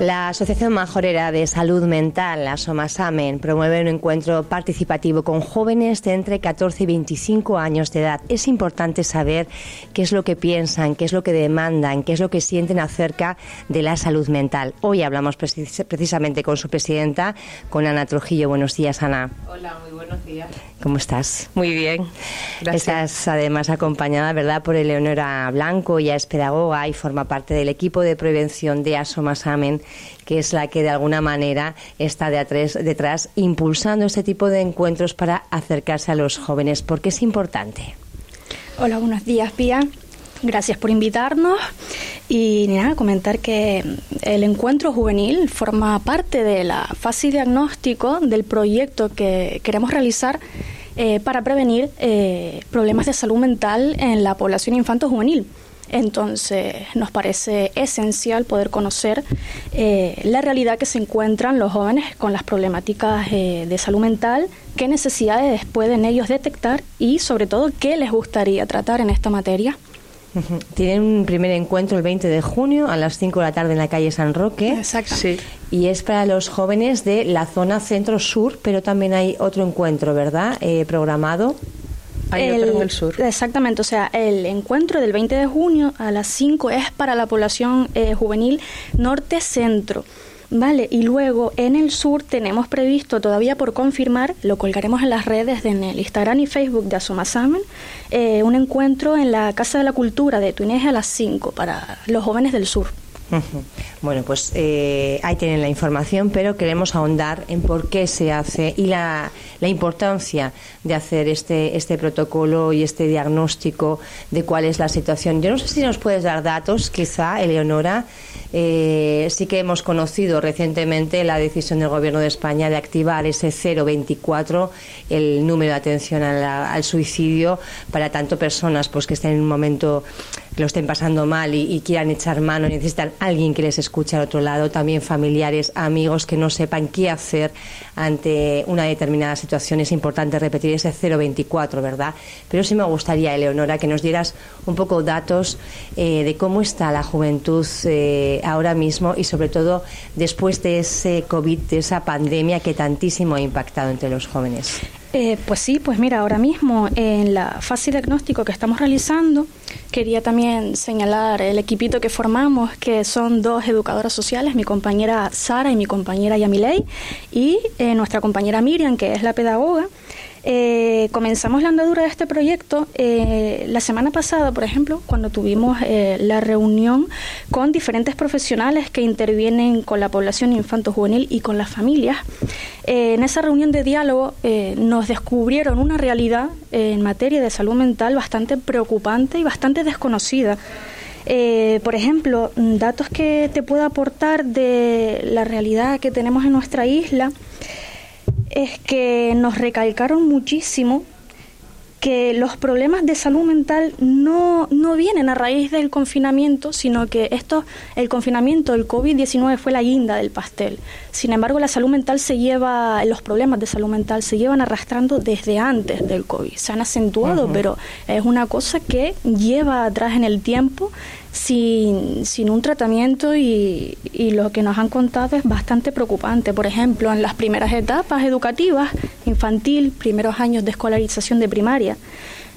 La Asociación Majorera de Salud Mental, la Somasamen, promueve un encuentro participativo con jóvenes de entre 14 y 25 años de edad. Es importante saber qué es lo que piensan, qué es lo que demandan, qué es lo que sienten acerca de la salud mental. Hoy hablamos precisamente con su presidenta, con Ana Trujillo. Buenos días, Ana. Hola, muy buenos días. ¿Cómo estás? Muy bien. Gracias. Estás además acompañada, ¿verdad?, por Eleonora Blanco, ella es pedagoga y forma parte del equipo de prevención de Asomasamen que es la que de alguna manera está detrás, detrás impulsando este tipo de encuentros para acercarse a los jóvenes, porque es importante. Hola, buenos días, Pía. Gracias por invitarnos y nada, comentar que el encuentro juvenil forma parte de la fase diagnóstico del proyecto que queremos realizar eh, para prevenir eh, problemas de salud mental en la población infanto-juvenil. Entonces, nos parece esencial poder conocer eh, la realidad que se encuentran los jóvenes con las problemáticas de salud mental, qué necesidades pueden ellos detectar y, sobre todo, qué les gustaría tratar en esta materia. Tienen un primer encuentro el 20 de junio a las 5 de la tarde en la calle San Roque. Exacto. Y es para los jóvenes de la zona centro-sur, pero también hay otro encuentro, ¿verdad? Eh, programado. Hay otro en el sur. Exactamente, o sea, el encuentro del 20 de junio a las 5 es para la población eh, juvenil norte-centro. Vale, y luego en el sur tenemos previsto todavía por confirmar, lo colgaremos en las redes, en el Instagram y Facebook de Asomasamen, eh, un encuentro en la Casa de la Cultura de Tuineje a las 5 para los jóvenes del sur. Bueno, pues eh, ahí tienen la información, pero queremos ahondar en por qué se hace y la, la, importancia de hacer este, este protocolo y este diagnóstico de cuál es la situación. Yo no sé si nos puedes dar datos, quizá, Eleonora. Eh, sí que hemos conocido recientemente la decisión del Gobierno de España de activar ese 024, el número de atención al suicidio para tanto personas pues que estén en un momento que lo estén pasando mal y, quieran echar mano, necesitan alguien que les escuche al otro lado, también familiares, amigos que no sepan qué hacer ante una determinada situación. Es importante repetir ese 024, ¿verdad? Pero sí me gustaría, Eleonora, que nos dieras un poco datos eh, de cómo está la juventud eh, ahora mismo y sobre todo después de ese COVID, de esa pandemia que tantísimo ha impactado entre los jóvenes. Eh, pues sí, pues mira, ahora mismo en la fase diagnóstico que estamos realizando, quería también señalar el equipito que formamos, que son dos educadoras sociales, mi compañera Sara y mi compañera Yamilei, y eh, nuestra compañera Miriam, que es la pedagoga. Eh, comenzamos la andadura de este proyecto eh, la semana pasada, por ejemplo, cuando tuvimos eh, la reunión con diferentes profesionales que intervienen con la población infanto-juvenil y con las familias. en esa reunión de diálogo nos descubrieron una realidad en materia de salud mental bastante preocupante y bastante desconocida. por ejemplo, datos que te puedo aportar de la realidad que tenemos en nuestra isla es que nos recalcaron muchísimo que los problemas de salud mental no, no vienen a raíz del confinamiento, sino que esto, el confinamiento, el COVID-19 fue la guinda del pastel. Sin embargo, la salud mental se lleva, los problemas de salud mental se llevan arrastrando desde antes del COVID. Se han acentuado, pero es una cosa que lleva atrás en el tiempo sin, sin un tratamiento y, y, lo que nos han contado es bastante preocupante. Por ejemplo, en las primeras etapas educativas, infantil, primeros años de escolarización de primaria,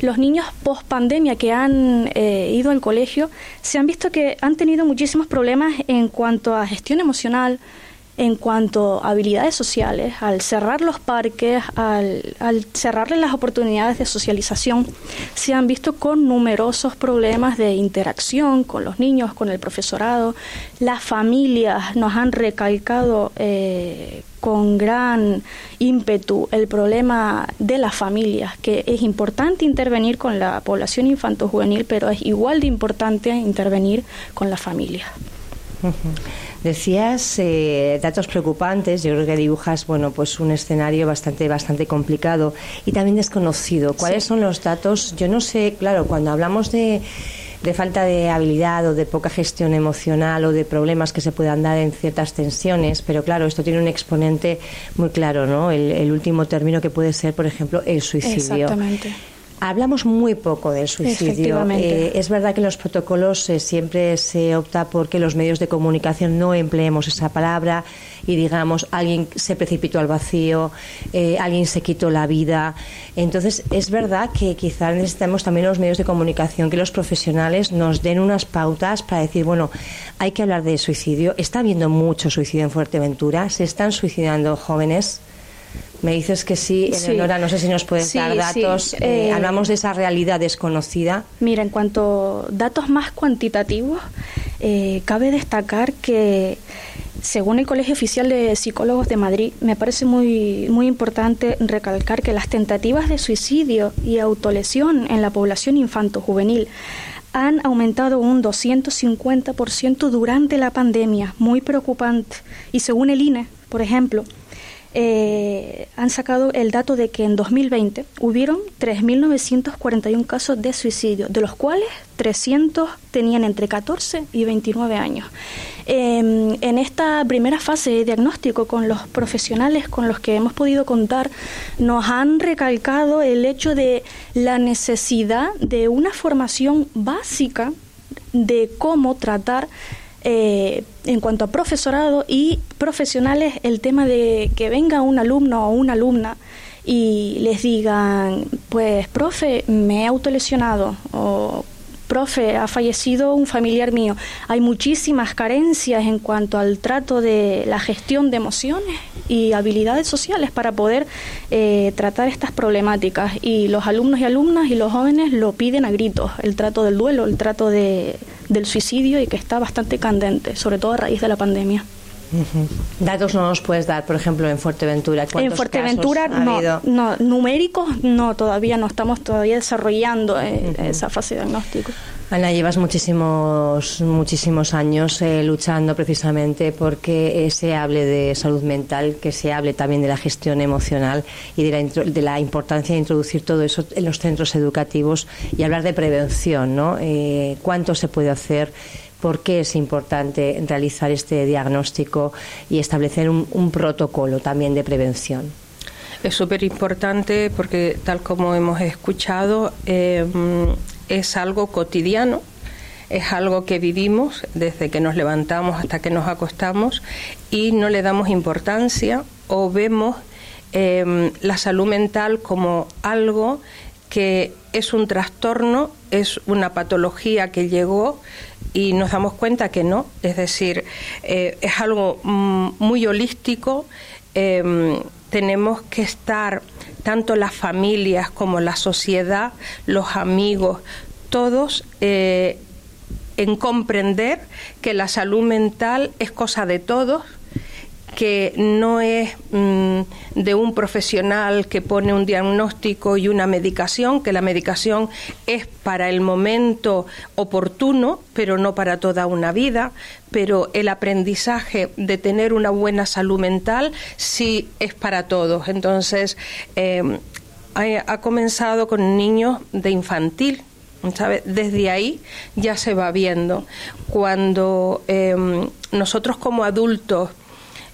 los niños post pandemia que han eh, ido al colegio se han visto que han tenido muchísimos problemas en cuanto a gestión emocional, en cuanto a habilidades sociales, al cerrar los parques, al, al cerrarle las oportunidades de socialización, se han visto con numerosos problemas de interacción con los niños, con el profesorado. Las familias nos han recalcado eh, con gran ímpetu el problema de las familias, que es importante intervenir con la población infanto-juvenil, pero es igual de importante intervenir con las familias. Decías eh, datos preocupantes. Yo creo que dibujas, bueno, pues un escenario bastante, bastante complicado y también desconocido. ¿Cuáles son los datos? Yo no sé, claro, cuando hablamos de de falta de habilidad o de poca gestión emocional o de problemas que se puedan dar en ciertas tensiones, pero claro, esto tiene un exponente muy claro, ¿no? El, el último término que puede ser, por ejemplo, el suicidio. Exactamente. Hablamos muy poco del suicidio. Eh, es verdad que en los protocolos eh, siempre se opta por que los medios de comunicación no empleemos esa palabra y digamos alguien se precipitó al vacío, eh, alguien se quitó la vida. Entonces es verdad que quizás necesitamos también los medios de comunicación que los profesionales nos den unas pautas para decir bueno hay que hablar de suicidio. Está habiendo mucho suicidio en Fuerteventura. Se están suicidando jóvenes. Me dices que sí, Eleonora, no sé si nos puedes dar datos. Eh, eh, hablamos de esa realidad desconocida. Mira, en cuanto a datos más cuantitativos, eh, cabe destacar que según el Colegio Oficial de Psicólogos de Madrid, me parece muy, muy importante recalcar que las tentativas de suicidio y autolesión en la población infanto-juvenil han aumentado un 250% durante la pandemia, muy preocupante. Y según el INE, por ejemplo, eh, han sacado el dato de que en 2020 hubieron 3.941 casos de suicidio, de los cuales 300 tenían entre 14 y 29 años. Em, en esta primera fase de diagnóstico con los profesionales con los que hemos podido contar, nos han recalcado el hecho de la necesidad de una formación básica de cómo tratar eh, en cuanto a profesorado y profesionales, el tema de que venga un alumno o una alumna y les digan, pues, profe, me he autolesionado o profe, ha fallecido un familiar mío. Hay muchísimas carencias en cuanto al trato de la gestión de emociones y habilidades sociales para poder eh, tratar estas problemáticas. Y los alumnos y alumnas y los jóvenes lo piden a gritos, el trato del duelo, el trato de, del suicidio y que está bastante candente, sobre todo a raíz de la pandemia. Datos no nos puedes dar, por ejemplo, en Fuerteventura. En Fuerteventura no, no, numéricos no, todavía no estamos todavía desarrollando eh, esa fase de diagnóstico. Ana, llevas muchísimos, muchísimos años eh, luchando precisamente porque eh, se hable de salud mental, que se hable también de la gestión emocional y de la, de la importancia de introducir todo eso en los centros educativos y hablar de prevención, ¿no? ¿Cuánto se puede hacer? por qué es importante realizar este diagnóstico y establecer un, protocolo también de prevención. Es súper importante porque, tal como hemos escuchado, em, es algo cotidiano, es algo que vivimos desde que nos levantamos hasta que nos acostamos y no le damos importancia o vemos em, la salud mental como algo que es un trastorno, es una patología que llegó y nos damos cuenta que no, es decir, eh, es algo mm, muy holístico, em, tenemos que estar tanto las familias como la sociedad, los amigos, todos eh, en comprender que la salud mental es cosa de todos, que no es mm, de un profesional que pone un diagnóstico y una medicación, que la medicación es para el momento oportuno, pero no para toda una vida, pero el aprendizaje de tener una buena salud mental sí es para todos. Entonces, em, ha, comenzado con niños de infantil, Desde ahí ya se va viendo. Cuando em, nosotros como adultos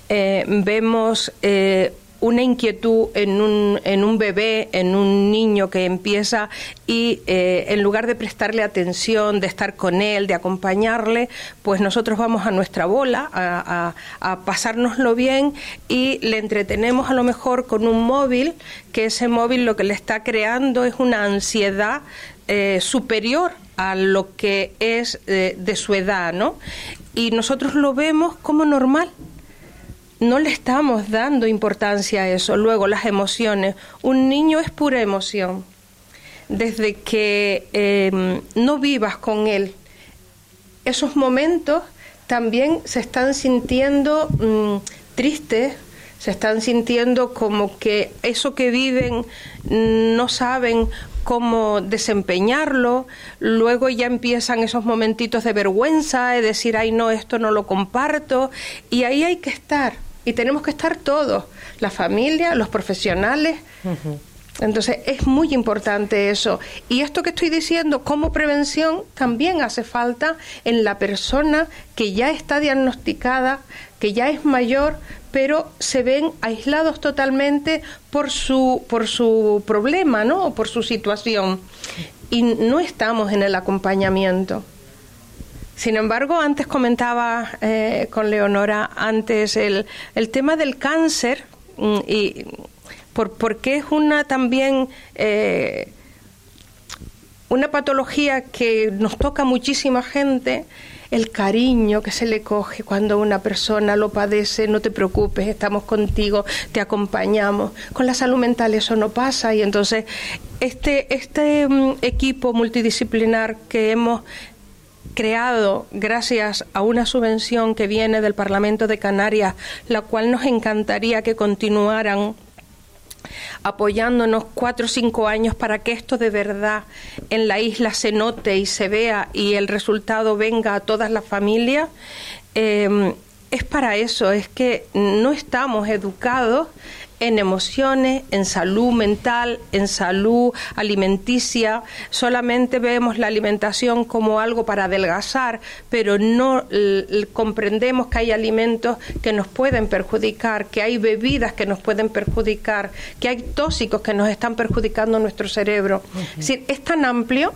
eh, vemos eh, una inquietud en un, en un bebé, en un niño que empieza y eh, en lugar de prestarle atención, de estar con él, de acompañarle, pues nosotros vamos a nuestra bola a, a, pasárnoslo bien y le entretenemos a lo mejor con un móvil, que ese móvil lo que le está creando es una ansiedad superior a lo que es de su edad, ¿no? Y nosotros lo vemos como normal no le estamos dando importancia a eso. Luego, las emociones. Un niño es pura emoción. Desde que em, no vivas con él, esos momentos también se están sintiendo mm, tristes, se están sintiendo como que eso que viven mm, no saben cómo desempeñarlo, luego ya empiezan esos momentitos de vergüenza, de decir, ay no, esto no lo comparto, y ahí hay que estar y tenemos que estar todos, la familia, los profesionales, Entonces es muy importante eso. Y esto que estoy diciendo como prevención también hace falta en la persona que ya está diagnosticada, que ya es mayor, pero se ven aislados totalmente por su, por su problema, ¿no? O por su situación. Y no estamos en el acompañamiento. Sin embargo, antes comentaba eh, con Leonora antes el, el tema del cáncer mm, y por, porque es una también eh, una patología que nos toca muchísima gente el cariño que se le coge cuando una persona lo padece, no te preocupes, estamos contigo, te acompañamos. Con la salud mental eso no pasa y entonces este, este mm, equipo multidisciplinar que hemos creado gracias a una subvención que viene del Parlamento de Canarias, la cual nos encantaría que continuaran apoyándonos cuatro o cinco años para que esto de verdad en la isla se note y se vea y el resultado venga a todas las familias. Eh, es para eso, es que no estamos educados en emociones, en salud mental, en salud alimenticia. Solamente vemos la alimentación como algo para adelgazar, pero no comprendemos que hay alimentos que nos pueden perjudicar, que hay bebidas que nos pueden perjudicar, que hay tóxicos que nos están perjudicando nuestro cerebro. Es decir, es tan amplio,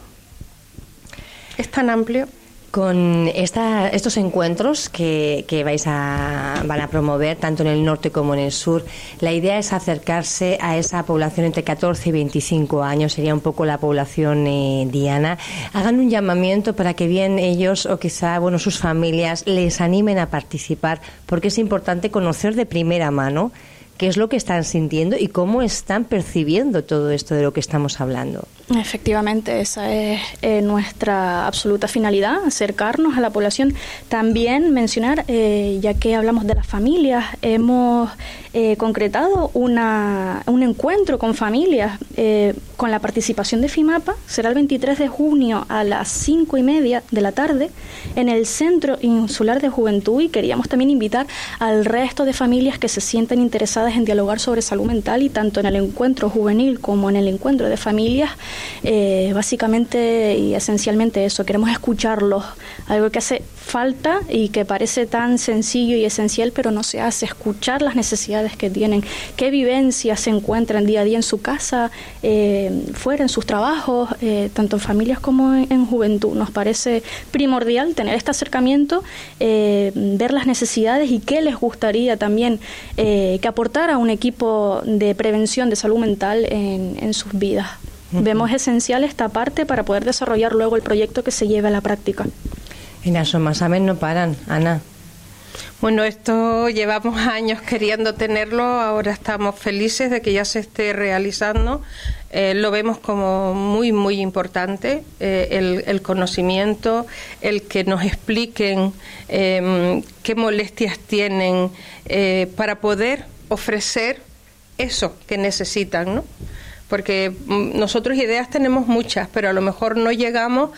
es tan amplio con esta, estos encuentros que, que, vais a, van a promover tanto en el norte como en el sur, la idea es acercarse a esa población entre 14 y 25 años, sería un poco la población eh, diana. Hagan un llamamiento para que bien ellos o quizá bueno sus familias les animen a participar, porque es importante conocer de primera mano qué es lo que están sintiendo y cómo están percibiendo todo esto de lo que estamos hablando. Efectivamente, esa es eh, nuestra absoluta finalidad, acercarnos a la población. También mencionar, eh, ya que hablamos de las familias, hemos eh, concretado una, un encuentro con familias con la participación de FIMAPA. Será el 23 de junio a las 5 y media de la tarde en el Centro Insular de Juventud y queríamos también invitar al resto de familias que se sienten interesadas en dialogar sobre salud mental y tanto en el encuentro juvenil como en el encuentro de familias eh, básicamente y esencialmente eso, queremos escucharlos, algo que hace falta y que parece tan sencillo y esencial, pero no se hace, escuchar las necesidades que tienen, qué vivencias se encuentran día a día en su casa, eh, fuera, en sus trabajos, eh, tanto en familias como en, juventud. Nos parece primordial tener este acercamiento, ver las necesidades y qué les gustaría también que aportara un equipo de prevención de salud mental en sus vidas. Vemos esencial esta parte para poder desarrollar luego el proyecto que se lleve a la práctica. En Asomasamen no paran, Ana. Bueno, esto llevamos años queriendo tenerlo, ahora estamos felices de que ya se esté realizando. Eh, lo vemos como muy, muy importante, eh, el, conocimiento, el que nos expliquen em, qué molestias tienen eh, para poder ofrecer eso que necesitan, ¿no? Porque mm, nosotros ideas tenemos muchas, pero a lo mejor no llegamos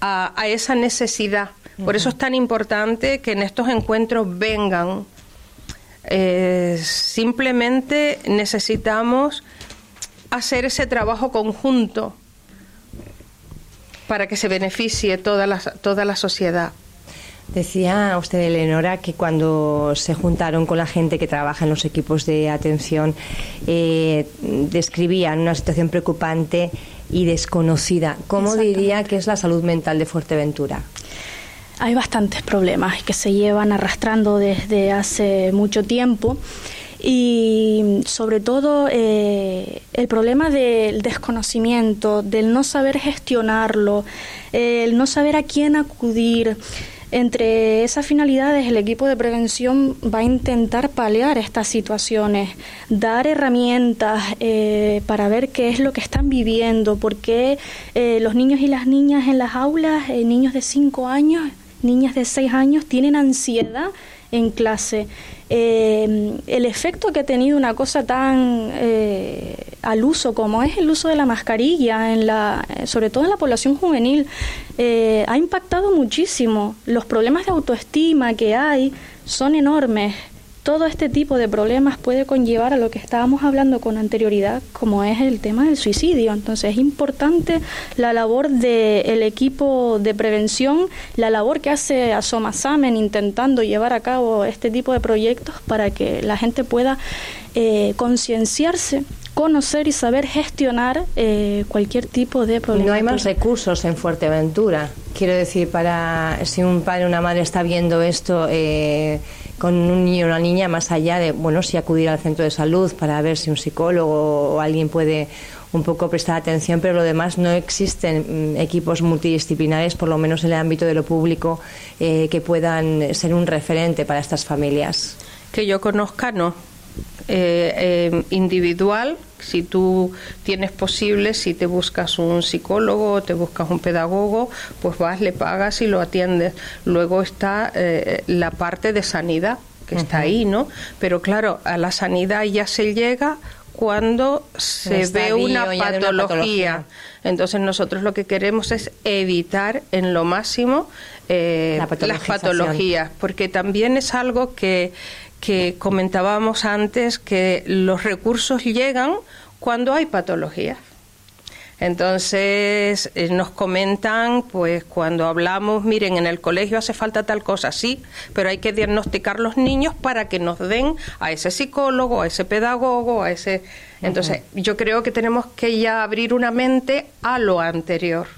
a, esa necesidad. Por eso es tan importante que en estos encuentros vengan. Eh, simplemente necesitamos hacer ese trabajo conjunto para que se beneficie toda la, toda la sociedad. Decía usted, Eleonora, que cuando se juntaron con la gente que trabaja en los equipos de atención, eh, describían una situación preocupante y desconocida. ¿Cómo diría que es la salud mental de Fuerteventura? Hay bastantes problemas que se llevan arrastrando desde hace mucho tiempo y sobre todo eh, el problema del desconocimiento, del no saber gestionarlo, el no saber a quién acudir. Entre esas finalidades, el equipo de prevención va a intentar paliar estas situaciones, dar herramientas eh, para ver qué es lo que están viviendo, porque eh, los niños y las niñas en las aulas, eh, niños de 5 años, niñas de 6 años, tienen ansiedad en clase. Eh, el efecto que ha tenido una cosa tan eh, al uso como es el uso de la mascarilla, en la, sobre todo en la población juvenil, eh, ha impactado muchísimo. Los problemas de autoestima que hay son enormes. Todo este tipo de problemas puede conllevar a lo que estábamos hablando con anterioridad, como es el tema del suicidio. Entonces es importante la labor del equipo de prevención, la labor que hace Asomasamen intentando llevar a cabo este tipo de proyectos para que la gente pueda eh, concienciarse conocer y saber gestionar eh, cualquier tipo de problema. No hay más recursos en Fuerteventura. Quiero decir, para si un padre o una madre está viendo esto eh, con un niño o una niña, más allá de, bueno, si acudir al centro de salud para ver si un psicólogo o alguien puede un poco prestar atención, pero lo demás no existen mm, equipos multidisciplinares, por lo menos en el ámbito de lo público, eh, que puedan ser un referente para estas familias. Que yo conozca, no eh, eh, individual, si tú tienes posible, si te buscas un psicólogo o te buscas un pedagogo, pues vas, le pagas y lo atiendes. Luego está eh, la parte de sanidad, que está ahí, ¿no? Pero claro, a la sanidad ya se llega cuando se ve una patología. Entonces nosotros lo que queremos es evitar en lo máximo las patologías, porque también es algo que que comentábamos antes que los recursos llegan cuando hay patología. Entonces eh, nos comentan, pues cuando hablamos, miren, en el colegio hace falta tal cosa, sí, pero hay que diagnosticar los niños para que nos den a ese psicólogo, a ese pedagogo, a ese. Entonces yo creo que tenemos que ya abrir una mente a lo anterior.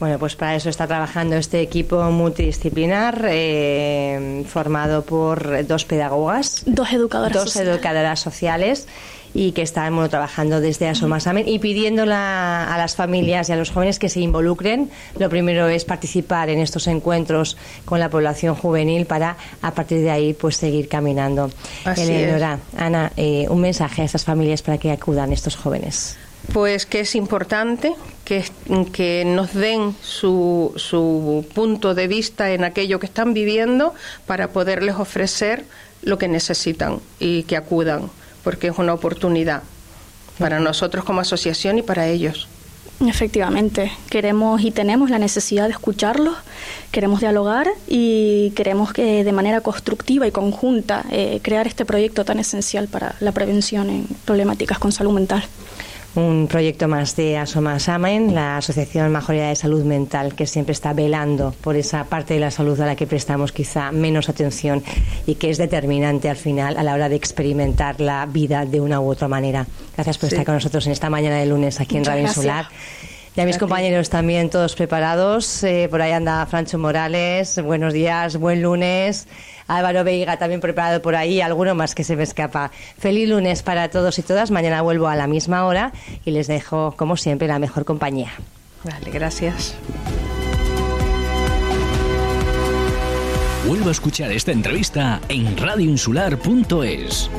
Bueno, pues para eso está trabajando este equipo multidisciplinar eh, formado por dos pedagogas, dos educadoras, dos sociales. educadoras sociales y que están trabajando desde Asomasamen y pidiendo a las familias y a los jóvenes que se involucren. Lo primero es participar en estos encuentros con la población juvenil para a partir de ahí pues seguir caminando. Eleonora, Ana, eh, un mensaje a estas familias para que acudan estos jóvenes. Pues que es importante que, que nos den su, su punto de vista en aquello que están viviendo para poderles ofrecer lo que necesitan y que acudan, porque es una oportunidad para nosotros como asociación y para ellos. Efectivamente, queremos y tenemos la necesidad de escucharlos, queremos dialogar y queremos que de manera constructiva y conjunta eh, crear este proyecto tan esencial para la prevención en problemáticas con salud mental un proyecto más de Asoma Samen, la Asociación Majoría de Salud Mental, que siempre está velando por esa parte de la salud a la que prestamos quizá menos atención y que es determinante al final a la hora de experimentar la vida de una u otra manera. Gracias por estar con nosotros en esta mañana de lunes aquí en Radio Insular. Y a mis compañeros también, todos preparados. Eh, por ahí anda Francho Morales. Buenos días, buen lunes. Álvaro Veiga también preparado por ahí, alguno más que se me escapa. Feliz lunes para todos y todas. Mañana vuelvo a la misma hora y les dejo, como siempre, la mejor compañía. Vale, gracias. Vuelvo a escuchar esta entrevista en radioinsular.es.